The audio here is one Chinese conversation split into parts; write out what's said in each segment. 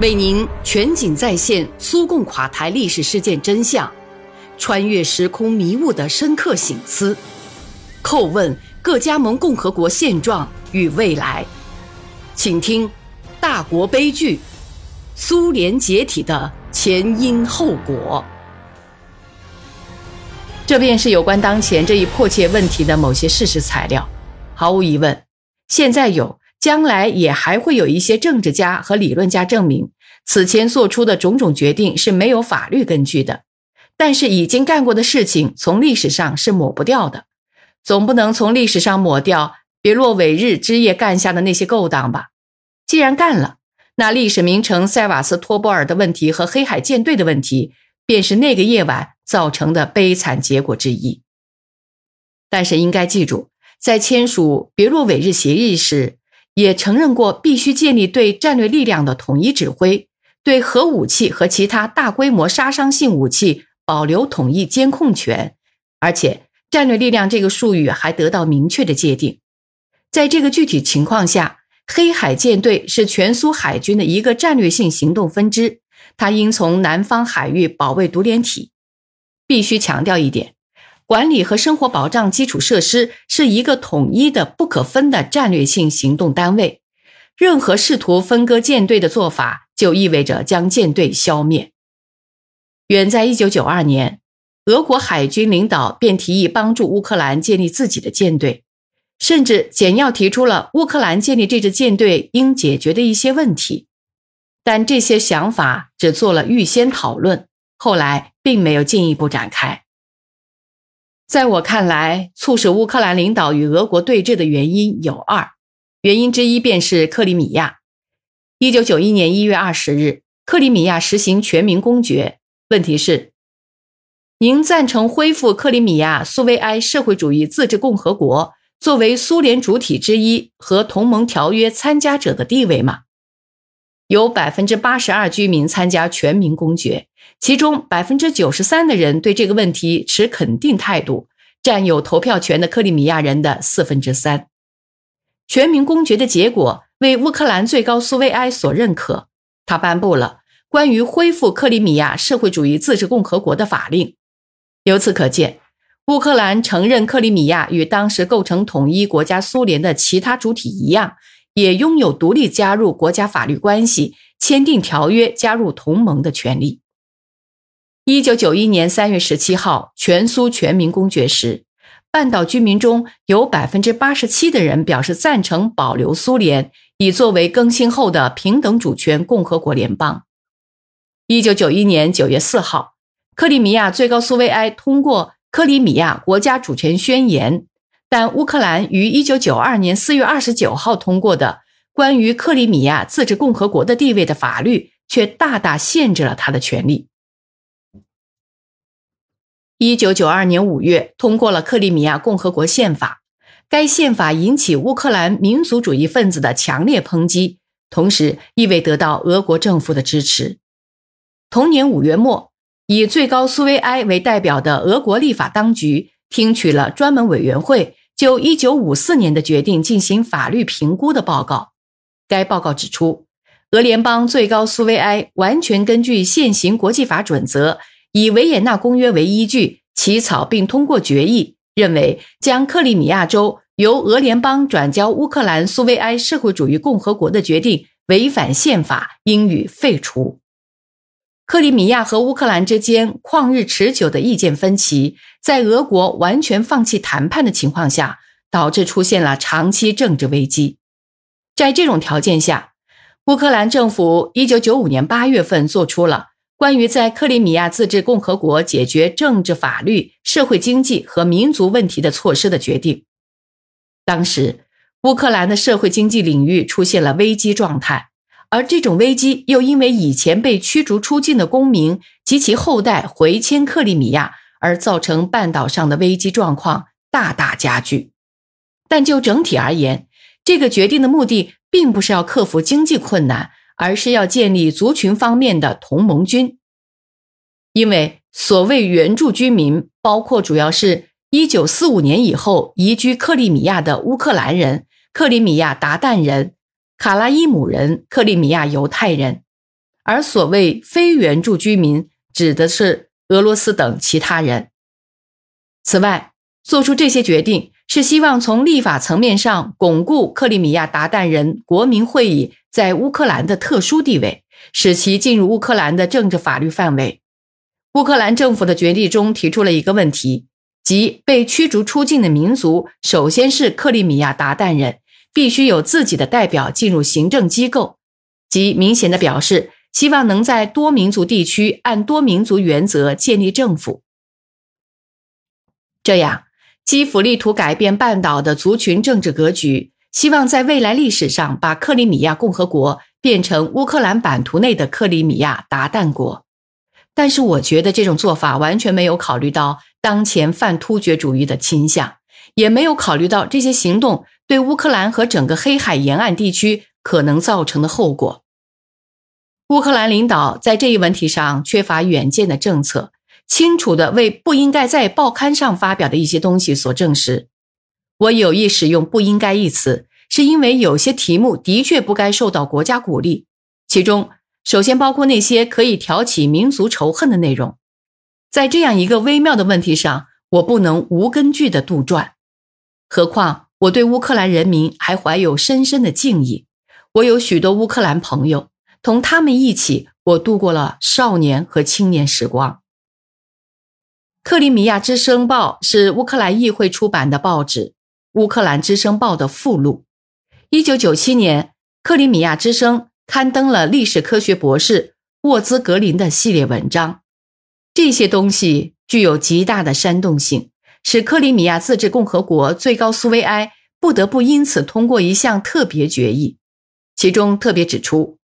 为您全景再现苏共垮台历史事件真相，穿越时空迷雾的深刻醒思，叩问各加盟共和国现状与未来。请听《大国悲剧：苏联解体的前因后果》。这便是有关当前这一迫切问题的某些事实材料。毫无疑问，现在有。将来也还会有一些政治家和理论家证明，此前做出的种种决定是没有法律根据的。但是已经干过的事情，从历史上是抹不掉的，总不能从历史上抹掉别洛韦日之夜干下的那些勾当吧？既然干了，那历史名城塞瓦斯托波尔的问题和黑海舰队的问题，便是那个夜晚造成的悲惨结果之一。但是应该记住，在签署别洛韦日协议时。也承认过必须建立对战略力量的统一指挥，对核武器和其他大规模杀伤性武器保留统一监控权，而且“战略力量”这个术语还得到明确的界定。在这个具体情况下，黑海舰队是全苏海军的一个战略性行动分支，它应从南方海域保卫独联体。必须强调一点。管理和生活保障基础设施是一个统一的、不可分的战略性行动单位。任何试图分割舰队的做法，就意味着将舰队消灭。远在1992年，俄国海军领导便提议帮助乌克兰建立自己的舰队，甚至简要提出了乌克兰建立这支舰队应解决的一些问题。但这些想法只做了预先讨论，后来并没有进一步展开。在我看来，促使乌克兰领导与俄国对峙的原因有二，原因之一便是克里米亚。一九九一年一月二十日，克里米亚实行全民公决。问题是，您赞成恢复克里米亚苏维埃社会主义自治共和国作为苏联主体之一和同盟条约参加者的地位吗？有百分之八十二居民参加全民公决。其中百分之九十三的人对这个问题持肯定态度，占有投票权的克里米亚人的四分之三。全民公决的结果为乌克兰最高苏维埃所认可，他颁布了关于恢复克里米亚社会主义自治共和国的法令。由此可见，乌克兰承认克里米亚与当时构成统一国家苏联的其他主体一样，也拥有独立加入国家法律关系、签订条约、加入同盟的权利。一九九一年三月十七号，全苏全民公决时，半岛居民中有百分之八十七的人表示赞成保留苏联，以作为更新后的平等主权共和国联邦。一九九一年九月四号，克里米亚最高苏维埃通过《克里米亚国家主权宣言》，但乌克兰于一九九二年四月二十九号通过的关于克里米亚自治共和国的地位的法律，却大大限制了他的权利。一九九二年五月，通过了克里米亚共和国宪法。该宪法引起乌克兰民族主义分子的强烈抨击，同时亦未得到俄国政府的支持。同年五月末，以最高苏维埃为代表的俄国立法当局听取了专门委员会就一九五四年的决定进行法律评估的报告。该报告指出，俄联邦最高苏维埃完全根据现行国际法准则。以维也纳公约为依据起草并通过决议，认为将克里米亚州由俄联邦转交乌克兰苏维埃社会主义共和国的决定违反宪法，应予废除。克里米亚和乌克兰之间旷日持久的意见分歧，在俄国完全放弃谈判的情况下，导致出现了长期政治危机。在这种条件下，乌克兰政府一九九五年八月份做出了。关于在克里米亚自治共和国解决政治、法律、社会、经济和民族问题的措施的决定，当时乌克兰的社会经济领域出现了危机状态，而这种危机又因为以前被驱逐出境的公民及其后代回迁克里米亚，而造成半岛上的危机状况大大加剧。但就整体而言，这个决定的目的并不是要克服经济困难。而是要建立族群方面的同盟军，因为所谓原住居民，包括主要是1945年以后移居克里米亚的乌克兰人、克里米亚鞑靼人、卡拉伊姆人、克里米亚犹太人。而所谓非原住居民指的是俄罗斯等其他人。此外，做出这些决定是希望从立法层面上巩固克里米亚达旦人国民会议在乌克兰的特殊地位，使其进入乌克兰的政治法律范围。乌克兰政府的决议中提出了一个问题，即被驱逐出境的民族首先是克里米亚达旦人，必须有自己的代表进入行政机构，即明显的表示希望能在多民族地区按多民族原则建立政府。这样，基辅力图改变半岛的族群政治格局，希望在未来历史上把克里米亚共和国变成乌克兰版图内的克里米亚达旦国。但是，我觉得这种做法完全没有考虑到当前泛突厥主义的倾向，也没有考虑到这些行动对乌克兰和整个黑海沿岸地区可能造成的后果。乌克兰领导在这一问题上缺乏远见的政策。清楚地为不应该在报刊上发表的一些东西所证实。我有意使用“不应该”一词，是因为有些题目的确不该受到国家鼓励。其中，首先包括那些可以挑起民族仇恨的内容。在这样一个微妙的问题上，我不能无根据地杜撰。何况，我对乌克兰人民还怀有深深的敬意。我有许多乌克兰朋友，同他们一起，我度过了少年和青年时光。克里米亚之声报是乌克兰议会出版的报纸，《乌克兰之声报》的附录。一九九七年，克里米亚之声刊登了历史科学博士沃兹格林的系列文章。这些东西具有极大的煽动性，使克里米亚自治共和国最高苏维埃不得不因此通过一项特别决议，其中特别指出，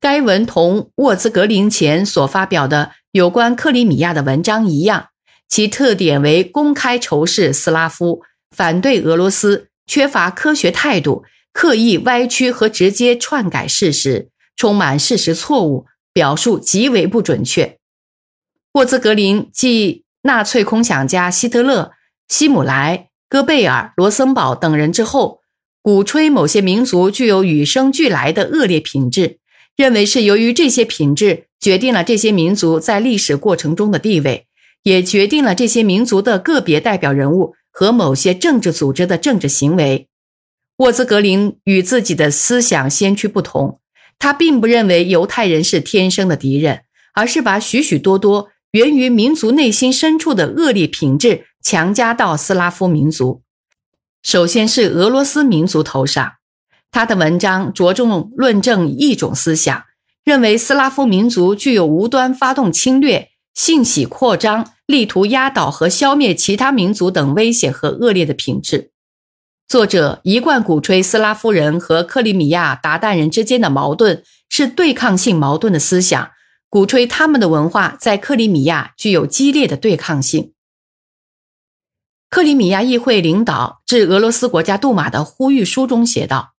该文同沃兹格林前所发表的。有关克里米亚的文章一样，其特点为公开仇视斯拉夫，反对俄罗斯，缺乏科学态度，刻意歪曲和直接篡改事实，充满事实错误，表述极为不准确。沃兹格林继纳粹空想家希特勒、希姆莱、戈贝尔、罗森堡等人之后，鼓吹某些民族具有与生俱来的恶劣品质，认为是由于这些品质。决定了这些民族在历史过程中的地位，也决定了这些民族的个别代表人物和某些政治组织的政治行为。沃兹格林与自己的思想先驱不同，他并不认为犹太人是天生的敌人，而是把许许多多源于民族内心深处的恶劣品质强加到斯拉夫民族，首先是俄罗斯民族头上。他的文章着重论证一种思想。认为斯拉夫民族具有无端发动侵略、性喜扩张、力图压倒和消灭其他民族等危险和恶劣的品质。作者一贯鼓吹斯拉夫人和克里米亚鞑靼人之间的矛盾是对抗性矛盾的思想，鼓吹他们的文化在克里米亚具有激烈的对抗性。克里米亚议会领导致俄罗斯国家杜马的呼吁书中写道：“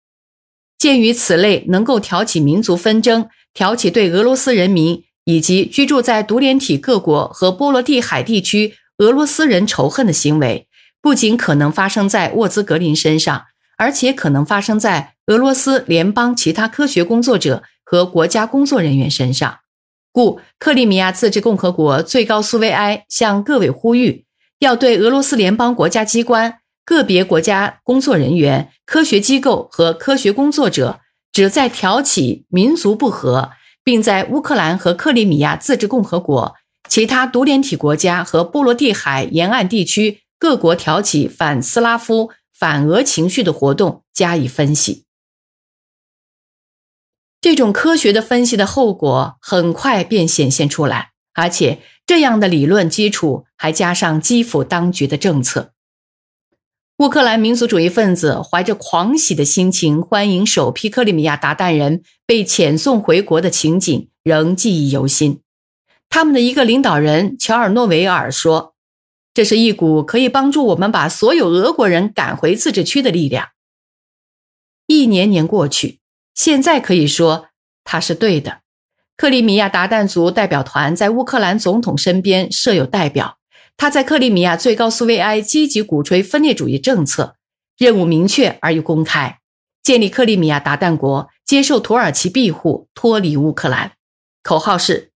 鉴于此类能够挑起民族纷争。”挑起对俄罗斯人民以及居住在独联体各国和波罗的海地区俄罗斯人仇恨的行为，不仅可能发生在沃兹格林身上，而且可能发生在俄罗斯联邦其他科学工作者和国家工作人员身上。故克里米亚自治共和国最高苏维埃向各位呼吁，要对俄罗斯联邦国家机关、个别国家工作人员、科学机构和科学工作者。旨在挑起民族不和，并在乌克兰和克里米亚自治共和国、其他独联体国家和波罗的海沿岸地区各国挑起反斯拉夫、反俄情绪的活动加以分析。这种科学的分析的后果很快便显现出来，而且这样的理论基础还加上基辅当局的政策。乌克兰民族主义分子怀着狂喜的心情欢迎首批克里米亚鞑靼人被遣送回国的情景仍记忆犹新。他们的一个领导人乔尔诺维尔说：“这是一股可以帮助我们把所有俄国人赶回自治区的力量。”一年年过去，现在可以说他是对的。克里米亚鞑靼族代表团在乌克兰总统身边设有代表。他在克里米亚最高苏维埃积极鼓吹分裂主义政策，任务明确而又公开，建立克里米亚鞑靼国，接受土耳其庇护，脱离乌克兰。口号是：“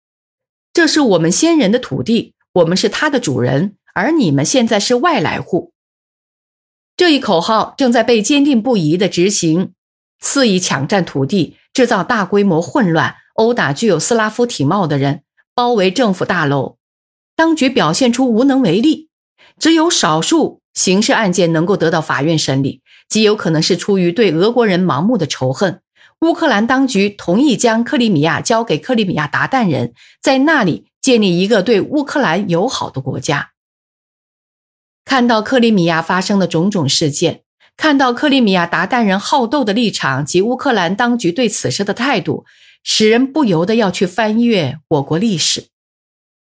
这是我们先人的土地，我们是他的主人，而你们现在是外来户。”这一口号正在被坚定不移地执行，肆意抢占土地，制造大规模混乱，殴打具有斯拉夫体貌的人，包围政府大楼。当局表现出无能为力，只有少数刑事案件能够得到法院审理，极有可能是出于对俄国人盲目的仇恨。乌克兰当局同意将克里米亚交给克里米亚鞑靼人，在那里建立一个对乌克兰友好的国家。看到克里米亚发生的种种事件，看到克里米亚鞑靼人好斗的立场及乌克兰当局对此事的态度，使人不由得要去翻阅我国历史。